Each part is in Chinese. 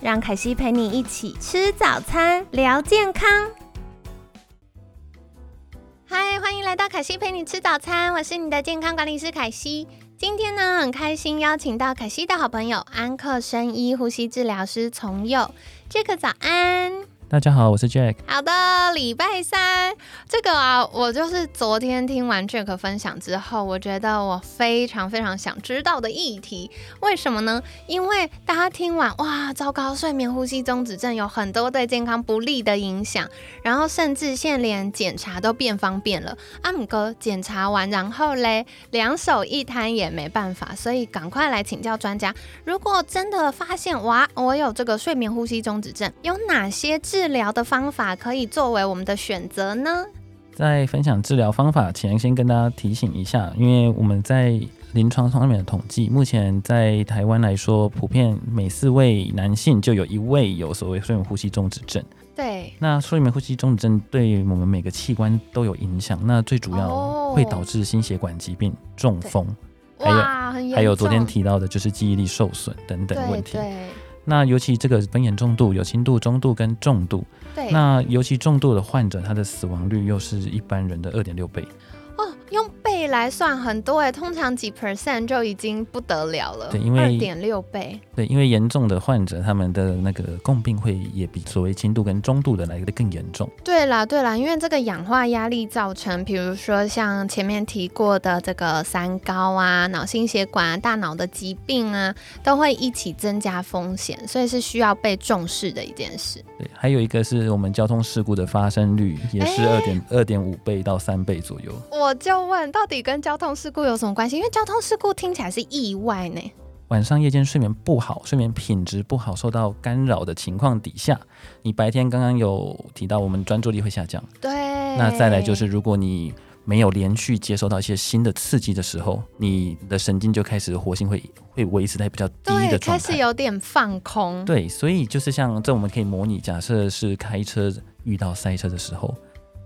让凯西陪你一起吃早餐，聊健康。嗨，欢迎来到凯西陪你吃早餐，我是你的健康管理师凯西。今天呢，很开心邀请到凯西的好朋友安克生医呼吸治疗师从佑，杰克早安。大家好，我是 Jack。好的，礼拜三这个啊，我就是昨天听完 Jack 分享之后，我觉得我非常非常想知道的议题。为什么呢？因为大家听完哇，糟糕，睡眠呼吸中止症有很多对健康不利的影响，然后甚至现连检查都变方便了。阿姆哥检查完，然后嘞，两手一摊也没办法，所以赶快来请教专家。如果真的发现哇，我有这个睡眠呼吸中止症，有哪些治治疗的方法可以作为我们的选择呢？在分享治疗方法前，先跟大家提醒一下，因为我们在临床上面的统计，目前在台湾来说，普遍每四位男性就有一位有所谓睡眠呼吸中止症。对，那睡眠呼吸中止症对我们每个器官都有影响，那最主要会导致心血管疾病、中风，还有还有昨天提到的就是记忆力受损等等问题。对。那尤其这个分严重度有轻度、中度跟重度，对，那尤其重度的患者，他的死亡率又是一般人的二点六倍。用倍来算很多哎，通常几 percent 就已经不得了了。对，因为二点六倍。对，因为严重的患者，他们的那个共病会也比所谓轻度跟中度的来的更严重。对啦，对啦，因为这个氧化压力造成，比如说像前面提过的这个三高啊、脑心血管、大脑的疾病啊，都会一起增加风险，所以是需要被重视的一件事。对，还有一个是我们交通事故的发生率也是二点二点五倍到三倍左右。我就。问到底跟交通事故有什么关系？因为交通事故听起来是意外呢。晚上夜间睡眠不好，睡眠品质不好，受到干扰的情况底下，你白天刚刚有提到我们专注力会下降。对。那再来就是，如果你没有连续接收到一些新的刺激的时候，你的神经就开始活性会会维持在比较低的状态，开始有点放空。对，所以就是像这，我们可以模拟，假设是开车遇到塞车的时候。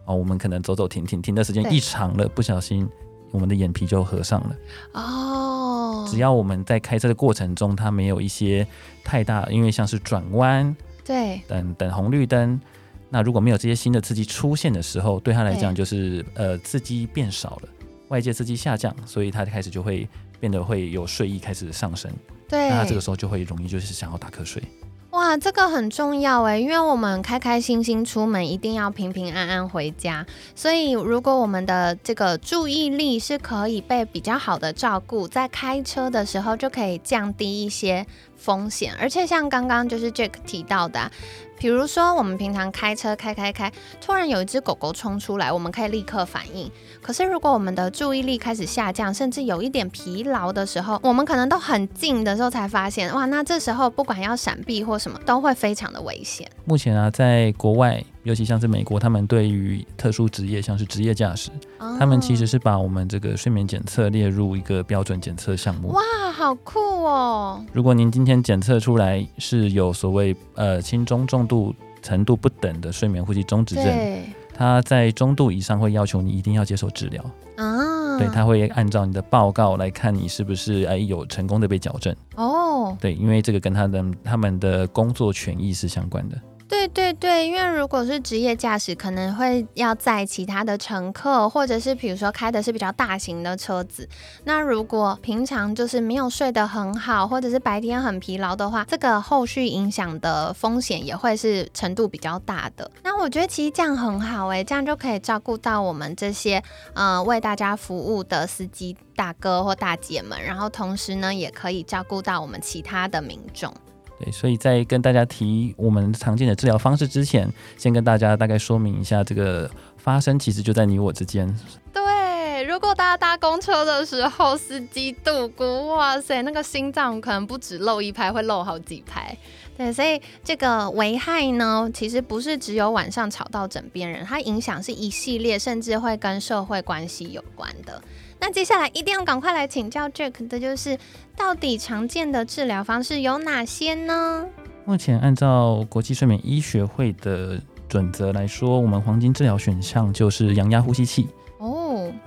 哦，我们可能走走停停，停的时间一长了，不小心我们的眼皮就合上了。哦，只要我们在开车的过程中，它没有一些太大，因为像是转弯，对，等等红绿灯，那如果没有这些新的刺激出现的时候，对他来讲就是呃刺激变少了，外界刺激下降，所以他开始就会变得会有睡意开始上升。对，那他这个时候就会容易就是想要打瞌睡。哇，这个很重要哎，因为我们开开心心出门，一定要平平安安回家。所以，如果我们的这个注意力是可以被比较好的照顾，在开车的时候就可以降低一些风险。而且，像刚刚就是 Jack 提到的。比如说，我们平常开车开开开，突然有一只狗狗冲出来，我们可以立刻反应。可是，如果我们的注意力开始下降，甚至有一点疲劳的时候，我们可能都很近的时候才发现，哇，那这时候不管要闪避或什么，都会非常的危险。目前啊，在国外。尤其像是美国，他们对于特殊职业，像是职业驾驶，他们其实是把我们这个睡眠检测列入一个标准检测项目。哇，好酷哦！如果您今天检测出来是有所谓呃轻中重度程度不等的睡眠呼吸中止症，他在中度以上会要求你一定要接受治疗啊。对，他会按照你的报告来看你是不是哎有成功的被矫正哦。对，因为这个跟他的他们的工作权益是相关的。对对对，因为如果是职业驾驶，可能会要载其他的乘客，或者是比如说开的是比较大型的车子。那如果平常就是没有睡得很好，或者是白天很疲劳的话，这个后续影响的风险也会是程度比较大的。那我觉得其实这样很好诶，这样就可以照顾到我们这些呃为大家服务的司机大哥或大姐们，然后同时呢也可以照顾到我们其他的民众。所以在跟大家提我们常见的治疗方式之前，先跟大家大概说明一下，这个发生其实就在你我之间。对，如果大家搭公车的时候，司机度过，哇塞，那个心脏可能不止漏一拍，会漏好几拍。对，所以这个危害呢，其实不是只有晚上吵到枕边人，它影响是一系列，甚至会跟社会关系有关的。那接下来一定要赶快来请教 Jack 的就是，到底常见的治疗方式有哪些呢？目前按照国际睡眠医学会的准则来说，我们黄金治疗选项就是阳压呼吸器。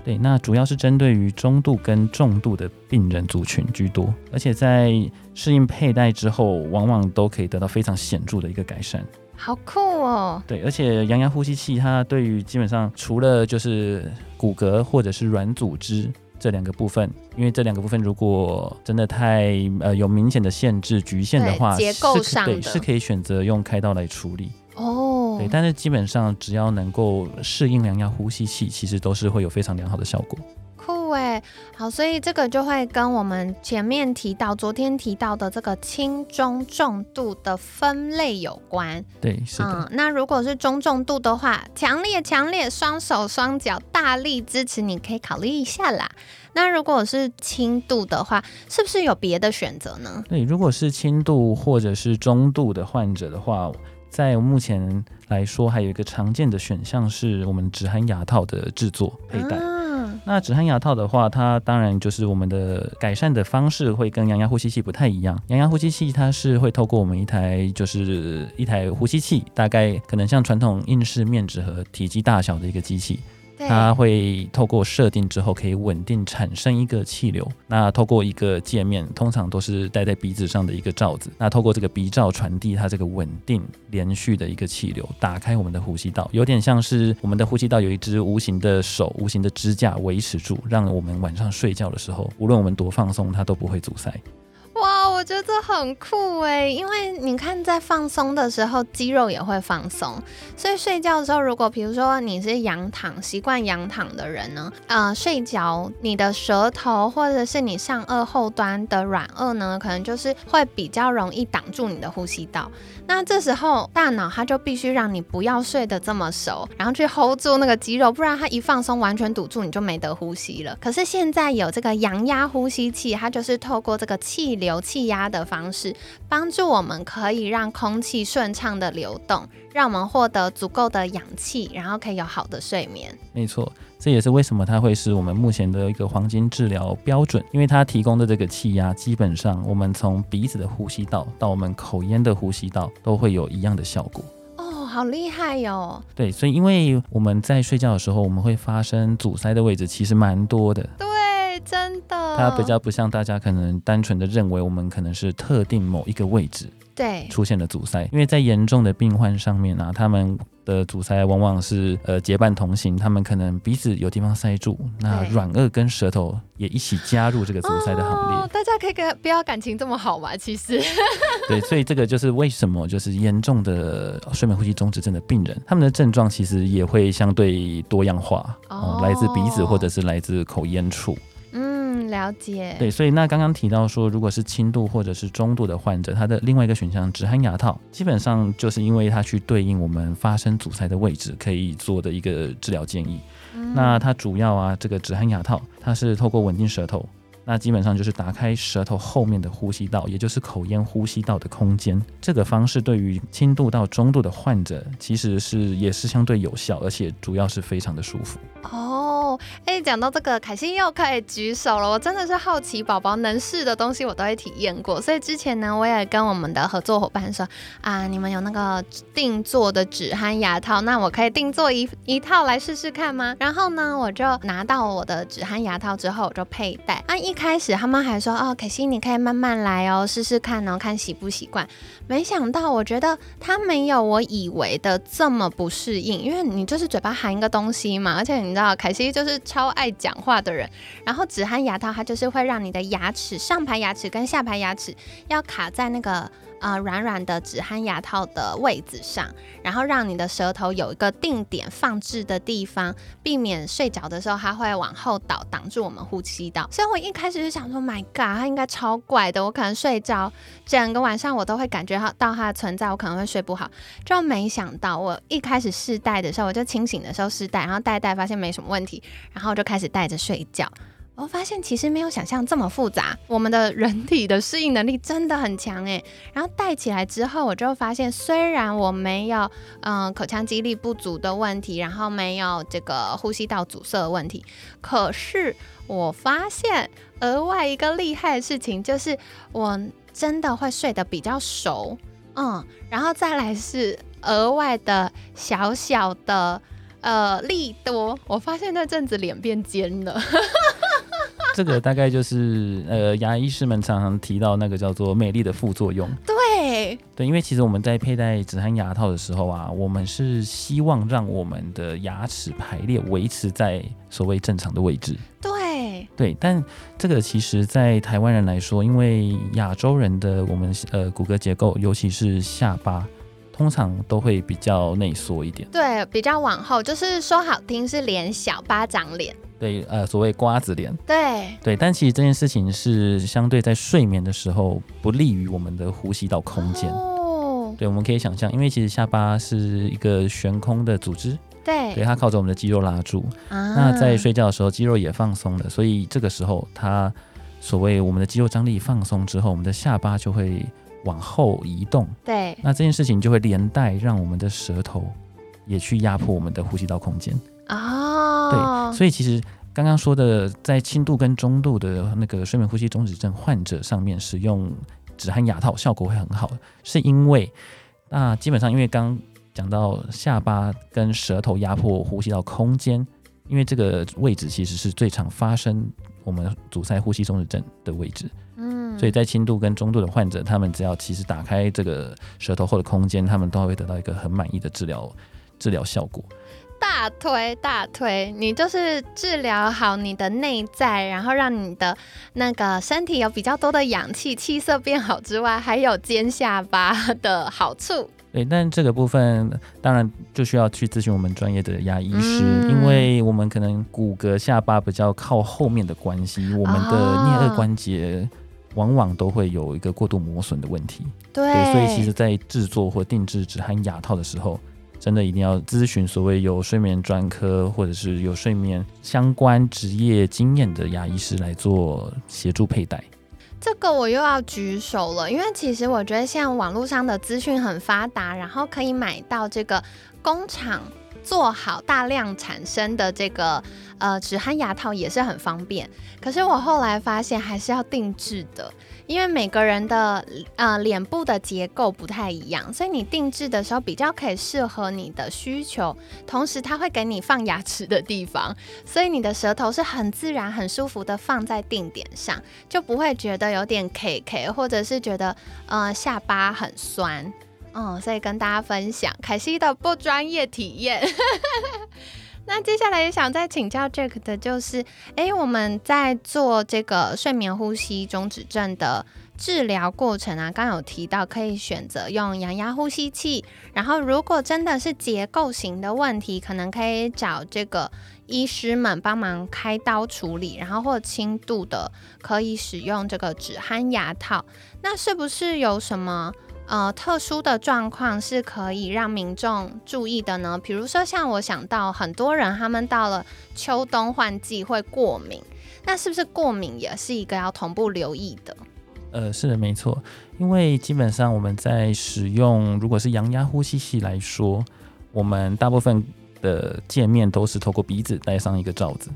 哦，对，那主要是针对于中度跟重度的病人族群居多，而且在适应佩戴之后，往往都可以得到非常显著的一个改善。好酷哦！对，而且阳压呼吸器它对于基本上除了就是骨骼或者是软组织这两个部分，因为这两个部分如果真的太呃有明显的限制局限的话，结构上对是可以选择用开刀来处理。哦，对，但是基本上只要能够适应良药呼吸器，其实都是会有非常良好的效果。酷哎，好，所以这个就会跟我们前面提到、昨天提到的这个轻中重度的分类有关。对，是的。那如果是中重度的话，强烈强烈双手双脚大力支持，你可以考虑一下啦。那如果是轻度的话，是不是有别的选择呢？对，如果是轻度或者是中度的患者的话。在目前来说，还有一个常见的选项是我们止鼾牙套的制作佩戴。那止鼾牙套的话，它当然就是我们的改善的方式会跟羊牙呼吸器不太一样。羊牙呼吸器它是会透过我们一台就是一台呼吸器，大概可能像传统硬式面纸盒体积大小的一个机器。它会透过设定之后，可以稳定产生一个气流。那透过一个界面，通常都是戴在鼻子上的一个罩子。那透过这个鼻罩传递它这个稳定连续的一个气流，打开我们的呼吸道，有点像是我们的呼吸道有一只无形的手、无形的支架维持住，让我们晚上睡觉的时候，无论我们多放松，它都不会阻塞。哇，我觉得这很酷哎，因为你看在放松的时候，肌肉也会放松，所以睡觉的时候，如果比如说你是仰躺习惯仰躺的人呢，呃，睡觉你的舌头或者是你上颚后端的软腭呢，可能就是会比较容易挡住你的呼吸道。那这时候大脑它就必须让你不要睡得这么熟，然后去 hold 住那个肌肉，不然它一放松完全堵住，你就没得呼吸了。可是现在有这个阳压呼吸器，它就是透过这个气流气压的方式，帮助我们可以让空气顺畅的流动，让我们获得足够的氧气，然后可以有好的睡眠。没错。这也是为什么它会是我们目前的一个黄金治疗标准，因为它提供的这个气压，基本上我们从鼻子的呼吸道到我们口咽的呼吸道都会有一样的效果。哦，好厉害哟！对，所以因为我们在睡觉的时候，我们会发生阻塞的位置其实蛮多的。对，真的。它比较不像大家可能单纯的认为我们可能是特定某一个位置。对，出现了阻塞，因为在严重的病患上面啊，他们的阻塞往往是呃结伴同行，他们可能鼻子有地方塞住，那软腭跟舌头也一起加入这个阻塞的行列。大家可以跟不要感情这么好嘛，其实。对，所以这个就是为什么就是严重的睡眠呼吸中止症的病人，他们的症状其实也会相对多样化，哦，来自鼻子或者是来自口咽处。了解，对，所以那刚刚提到说，如果是轻度或者是中度的患者，他的另外一个选项止鼾牙套，基本上就是因为它去对应我们发生阻塞的位置可以做的一个治疗建议。那它主要啊，这个止鼾牙套，它是透过稳定舌头。那基本上就是打开舌头后面的呼吸道，也就是口咽呼吸道的空间。这个方式对于轻度到中度的患者，其实是也是相对有效，而且主要是非常的舒服。哦，哎，讲到这个，凯西又可以举手了。我真的是好奇，宝宝能试的东西我都会体验过。所以之前呢，我也跟我们的合作伙伴说啊，你们有那个定做的止鼾牙套，那我可以定做一一套来试试看吗？然后呢，我就拿到我的止鼾牙套之后，我就佩戴啊一。开始他们还说哦，凯欣你可以慢慢来哦，试试看哦，看习不习惯。没想到，我觉得他没有我以为的这么不适应，因为你就是嘴巴含一个东西嘛，而且你知道凯西就是超爱讲话的人，然后止鼾牙套它就是会让你的牙齿上排牙齿跟下排牙齿要卡在那个呃软软的止鼾牙套的位置上，然后让你的舌头有一个定点放置的地方，避免睡着的时候它会往后倒，挡住我们呼吸道。所以我一开始就想说，My God，它应该超怪的，我可能睡着整个晚上我都会感觉到它的存在，我可能会睡不好。就没想到我一开始试戴的时候，我就清醒的时候试戴，然后戴戴发现没什么问题，然后就开始戴着睡觉。我发现其实没有想象这么复杂，我们的人体的适应能力真的很强诶。然后戴起来之后，我就发现虽然我没有嗯口腔肌力不足的问题，然后没有这个呼吸道阻塞的问题，可是我发现额外一个厉害的事情就是我真的会睡得比较熟，嗯，然后再来是额外的小小的呃利多，我发现那阵子脸变尖了。这个大概就是呃，牙医师们常常提到那个叫做美丽的副作用。对对，因为其实我们在佩戴止鼾牙套的时候啊，我们是希望让我们的牙齿排列维持在所谓正常的位置。对对，但这个其实，在台湾人来说，因为亚洲人的我们呃骨骼结构，尤其是下巴，通常都会比较内缩一点。对，比较往后，就是说好听是脸小巴掌脸。对，呃，所谓瓜子脸，对对，但其实这件事情是相对在睡眠的时候不利于我们的呼吸道空间。哦，对，我们可以想象，因为其实下巴是一个悬空的组织，对，对，它靠着我们的肌肉拉住。啊，那在睡觉的时候，肌肉也放松了，所以这个时候，它所谓我们的肌肉张力放松之后，我们的下巴就会往后移动。对，那这件事情就会连带让我们的舌头也去压迫我们的呼吸道空间。哦，对，所以其实刚刚说的，在轻度跟中度的那个睡眠呼吸中止症患者上面使用止鼾牙套效果会很好，是因为那基本上因为刚讲到下巴跟舌头压迫呼吸道空间，因为这个位置其实是最常发生我们阻塞呼吸中止症的位置，嗯，所以在轻度跟中度的患者，他们只要其实打开这个舌头后的空间，他们都会得到一个很满意的治疗治疗效果。大推大推，你就是治疗好你的内在，然后让你的那个身体有比较多的氧气，气色变好之外，还有尖下巴的好处。对，但这个部分当然就需要去咨询我们专业的牙医师，因为我们可能骨骼下巴比较靠后面的关系，我们的颞颌关节往往都会有一个过度磨损的问题。对，所以其实在制作或定制止鼾牙套的时候。真的一定要咨询所谓有睡眠专科或者是有睡眠相关职业经验的牙医师来做协助佩戴。这个我又要举手了，因为其实我觉得现在网络上的资讯很发达，然后可以买到这个工厂做好大量产生的这个呃止鼾牙套也是很方便。可是我后来发现还是要定制的。因为每个人的呃脸部的结构不太一样，所以你定制的时候比较可以适合你的需求。同时，它会给你放牙齿的地方，所以你的舌头是很自然、很舒服的放在定点上，就不会觉得有点 K K，或者是觉得呃下巴很酸。嗯，所以跟大家分享凯西的不专业体验。那接下来也想再请教 Jack 的就是，哎，我们在做这个睡眠呼吸中止症的治疗过程啊，刚有提到可以选择用氧压呼吸器，然后如果真的是结构型的问题，可能可以找这个医师们帮忙开刀处理，然后或轻度的可以使用这个止鼾牙套。那是不是有什么？呃，特殊的状况是可以让民众注意的呢。比如说，像我想到很多人，他们到了秋冬换季会过敏，那是不是过敏也是一个要同步留意的？呃，是的，没错。因为基本上我们在使用，如果是阳压呼吸器来说，我们大部分的界面都是透过鼻子戴上一个罩子，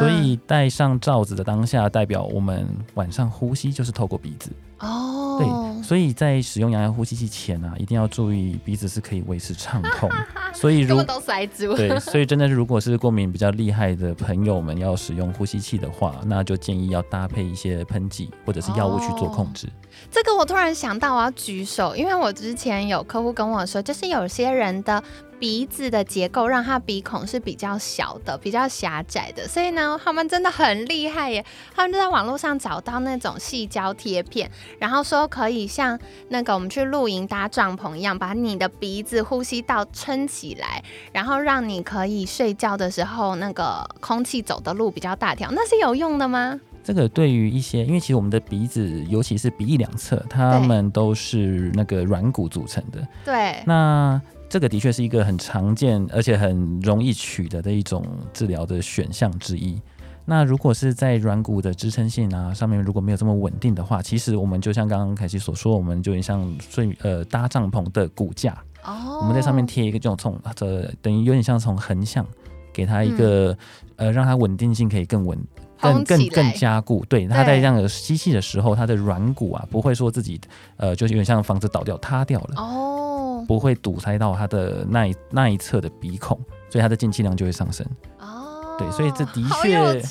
所以戴上罩子的当下，代表我们晚上呼吸就是透过鼻子。哦，对，所以在使用氧压呼吸器前啊，一定要注意鼻子是可以维持畅通。所以如果都塞住，对，所以真的是如果是过敏比较厉害的朋友们要使用呼吸器的话，那就建议要搭配一些喷剂或者是药物去做控制。这个我突然想到，我要举手，因为我之前有客户跟我说，就是有些人的鼻子的结构让它鼻孔是比较小的、比较狭窄的，所以呢，他们真的很厉害耶！他们就在网络上找到那种细胶贴片，然后说可以像那个我们去露营搭帐篷一样，把你的鼻子呼吸道撑起来，然后让你可以睡觉的时候那个空气走的路比较大条。那是有用的吗？这个对于一些，因为其实我们的鼻子，尤其是鼻翼两侧，它们都是那个软骨组成的。对。那这个的确是一个很常见而且很容易取得的一种治疗的选项之一。那如果是在软骨的支撑性啊上面如果没有这么稳定的话，其实我们就像刚刚凯西所说，我们就像睡呃搭帐篷的骨架，哦，我们在上面贴一个这种从这等于有点像从横向给它一个呃让它稳定性可以更稳。更更更加固，对，它在这样的吸气的时候，它的软骨啊不会说自己呃，就是有点像房子倒掉塌掉了。哦，不会堵塞到它的那一那一侧的鼻孔，所以它的进气量就会上升哦。对，所以这的确，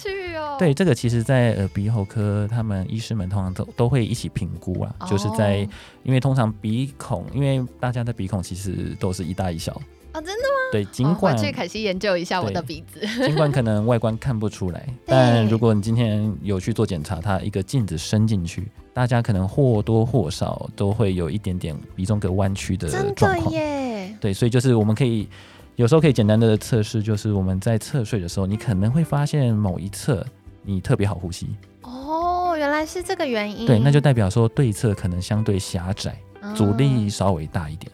对这个其实，在耳鼻喉科，他们医师们通常都都会一起评估啊，就是在因为通常鼻孔，因为大家的鼻孔其实都是一大一小。啊，真的吗？对，尽管去凯西研究一下我的鼻子，尽管可能外观看不出来，但如果你今天有去做检查，它一个镜子伸进去，大家可能或多或少都会有一点点鼻中隔弯曲的状况。耶！对，所以就是我们可以有时候可以简单的测试，就是我们在侧睡的时候，你可能会发现某一侧你特别好呼吸。哦，原来是这个原因。对，那就代表说对侧可能相对狭窄，阻力稍微大一点。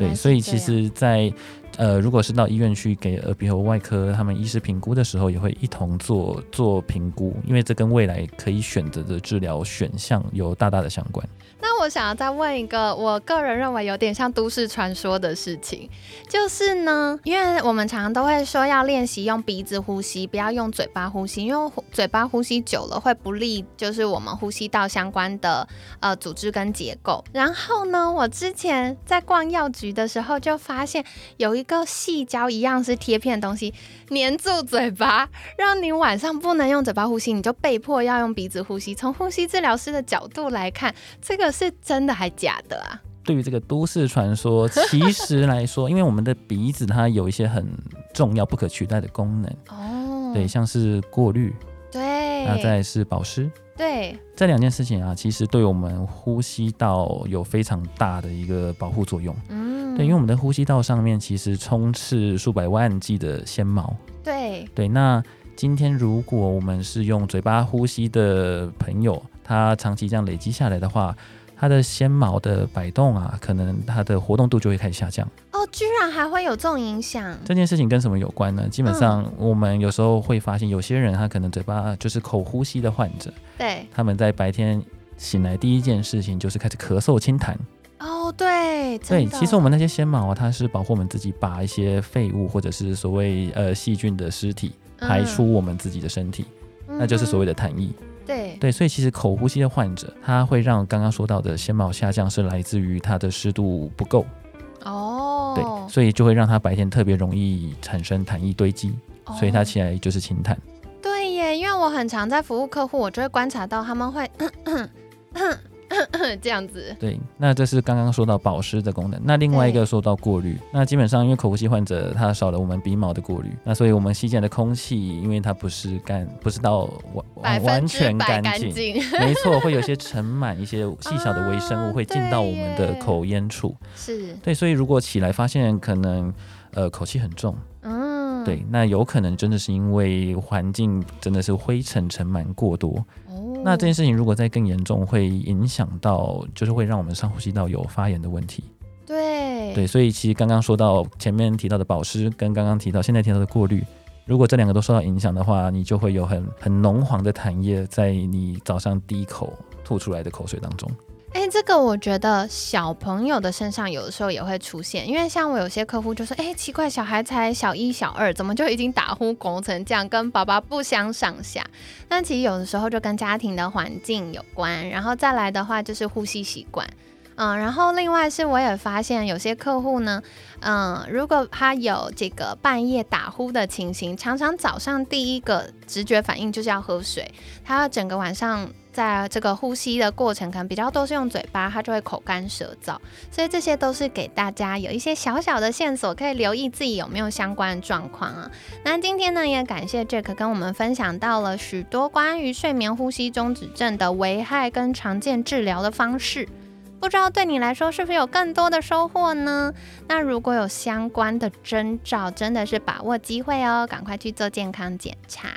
对，所以其实，在呃，如果是到医院去给耳鼻喉外科他们医师评估的时候，也会一同做做评估，因为这跟未来可以选择的治疗选项有大大的相关。那我想要再问一个，我个人认为有点像都市传说的事情，就是呢，因为我们常常都会说要练习用鼻子呼吸，不要用嘴巴呼吸，因为嘴巴呼吸久了会不利，就是我们呼吸道相关的呃组织跟结构。然后呢，我之前在逛药局的时候就发现有一个细胶一样是贴片的东西粘住嘴巴，让你晚上不能用嘴巴呼吸，你就被迫要用鼻子呼吸。从呼吸治疗师的角度来看，这个。是真的还假的啊？对于这个都市传说，其实来说，因为我们的鼻子它有一些很重要、不可取代的功能哦。对，像是过滤，对，那再是保湿，对，这两件事情啊，其实对我们呼吸道有非常大的一个保护作用。嗯，对，因为我们的呼吸道上面其实充斥数百万计的纤毛。对，对，那今天如果我们是用嘴巴呼吸的朋友。他长期这样累积下来的话，他的纤毛的摆动啊，可能他的活动度就会开始下降。哦，居然还会有这种影响？这件事情跟什么有关呢？基本上我们有时候会发现，有些人他可能嘴巴就是口呼吸的患者，对，他们在白天醒来第一件事情就是开始咳嗽清痰。哦，对，对，其实我们那些纤毛啊，它是保护我们自己把一些废物或者是所谓呃细菌的尸体排出我们自己的身体，那就是所谓的痰液。对对，所以其实口呼吸的患者，他会让刚刚说到的纤毛下降，是来自于他的湿度不够。哦，对，所以就会让他白天特别容易产生痰液堆积，所以他起来就是清痰。对耶，因为我很常在服务客户，我就会观察到他们会。这样子，对，那这是刚刚说到保湿的功能。那另外一个说到过滤，那基本上因为口呼吸患者他少了我们鼻毛的过滤，那所以我们吸进的空气，因为它不是干，不是到完完全干净，没错，会有些尘满一些细小的微生物会进到我们的口咽处。是对，所以如果起来发现可能呃口气很重，嗯，对，那有可能真的是因为环境真的是灰尘尘满过多。那这件事情如果再更严重，会影响到，就是会让我们上呼吸道有发炎的问题。对对，所以其实刚刚说到前面提到的保湿，跟刚刚提到现在提到的过滤，如果这两个都受到影响的话，你就会有很很浓黄的痰液在你早上第一口吐出来的口水当中。哎，这个我觉得小朋友的身上有的时候也会出现，因为像我有些客户就说，哎，奇怪，小孩才小一、小二，怎么就已经打呼拱成这样，跟爸爸不相上下？但其实有的时候就跟家庭的环境有关，然后再来的话就是呼吸习惯，嗯，然后另外是我也发现有些客户呢，嗯，如果他有这个半夜打呼的情形，常常早上第一个直觉反应就是要喝水，他要整个晚上。在这个呼吸的过程可能比较多是用嘴巴，它就会口干舌燥。所以这些都是给大家有一些小小的线索，可以留意自己有没有相关的状况啊。那今天呢，也感谢 Jack 跟我们分享到了许多关于睡眠呼吸中止症的危害跟常见治疗的方式。不知道对你来说是不是有更多的收获呢？那如果有相关的征兆，真的是把握机会哦，赶快去做健康检查。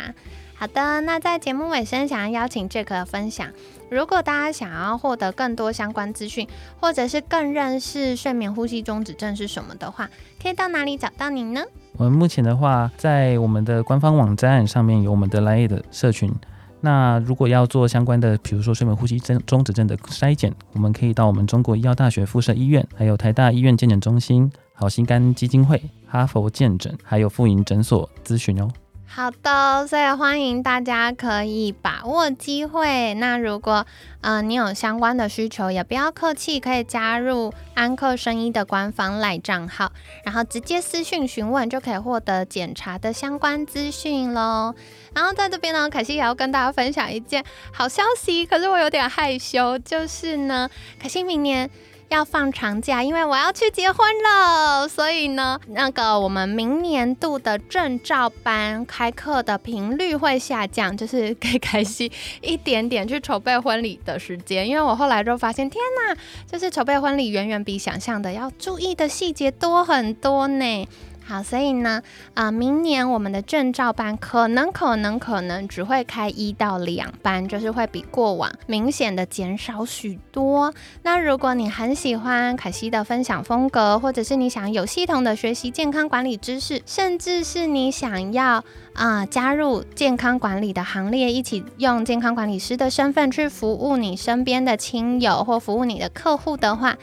好的，那在节目尾声，想要邀请 Jack 分享，如果大家想要获得更多相关资讯，或者是更认识睡眠呼吸中止症是什么的话，可以到哪里找到你呢？我们目前的话，在我们的官方网站上面有我们的来的社群。那如果要做相关的，比如说睡眠呼吸症中止症的筛检，我们可以到我们中国医药大学附设医院，还有台大医院健检中心、好心肝基金会、哈佛健诊，还有妇婴诊所咨询哦。好的，所以欢迎大家可以把握机会。那如果嗯你有相关的需求，也不要客气，可以加入安克生医的官方赖账号，然后直接私讯询问，就可以获得检查的相关资讯喽。然后在这边呢，凯西也要跟大家分享一件好消息，可是我有点害羞，就是呢，凯西明年。要放长假，因为我要去结婚了，所以呢，那个我们明年度的证照班开课的频率会下降，就是给凯西一点点去筹备婚礼的时间。因为我后来就发现，天哪，就是筹备婚礼远远比想象的要注意的细节多很多呢。好，所以呢，啊，明年我们的证照班可能、可能、可能只会开一到两班，就是会比过往明显的减少许多。那如果你很喜欢凯西的分享风格，或者是你想有系统的学习健康管理知识，甚至是你想要啊加入健康管理的行列，一起用健康管理师的身份去服务你身边的亲友或服务你的客户的话。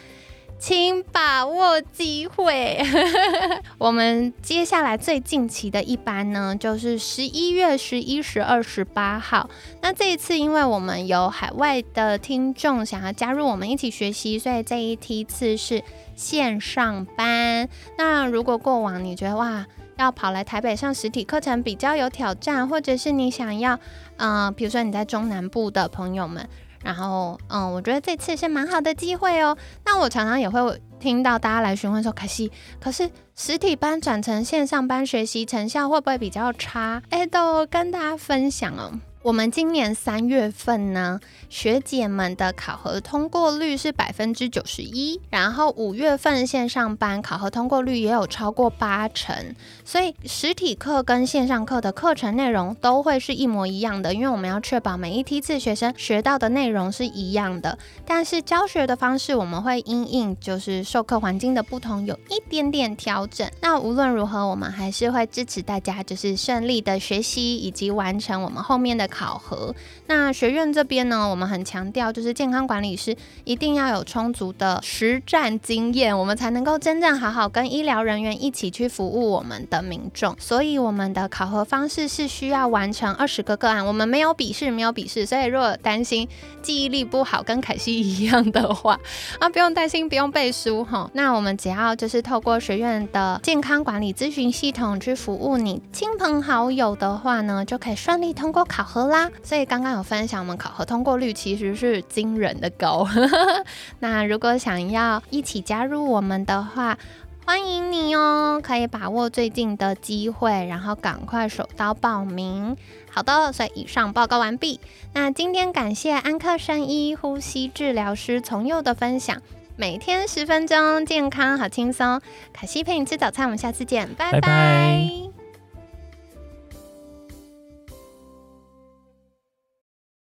请把握机会。我们接下来最近期的一班呢，就是十一月十一、十二、十八号。那这一次，因为我们有海外的听众想要加入我们一起学习，所以这一梯次是线上班。那如果过往你觉得哇，要跑来台北上实体课程比较有挑战，或者是你想要，嗯，比如说你在中南部的朋友们。然后，嗯，我觉得这次是蛮好的机会哦。那我常常也会听到大家来询问说，可惜，可是实体班转成线上班学习成效会不会比较差？哎，都跟大家分享哦。我们今年三月份呢，学姐们的考核通过率是百分之九十一，然后五月份线上班考核通过率也有超过八成，所以实体课跟线上课的课程内容都会是一模一样的，因为我们要确保每一梯次学生学到的内容是一样的，但是教学的方式我们会因应就是授课环境的不同有一点点调整。那无论如何，我们还是会支持大家就是顺利的学习以及完成我们后面的。考核那学院这边呢，我们很强调，就是健康管理师一定要有充足的实战经验，我们才能够真正好好跟医疗人员一起去服务我们的民众。所以我们的考核方式是需要完成二十个个案，我们没有笔试，没有笔试。所以如果担心记忆力不好，跟凯西一样的话，啊，不用担心，不用背书哈。那我们只要就是透过学院的健康管理咨询系统去服务你亲朋好友的话呢，就可以顺利通过考核。啦，所以刚刚有分享，我们考核通过率其实是惊人的高。那如果想要一起加入我们的话，欢迎你哦，可以把握最近的机会，然后赶快手刀报名。好的，所以以上报告完毕。那今天感谢安克生医呼吸治疗师从佑的分享，每天十分钟，健康好轻松。卡西陪你吃早餐，我们下次见，拜拜。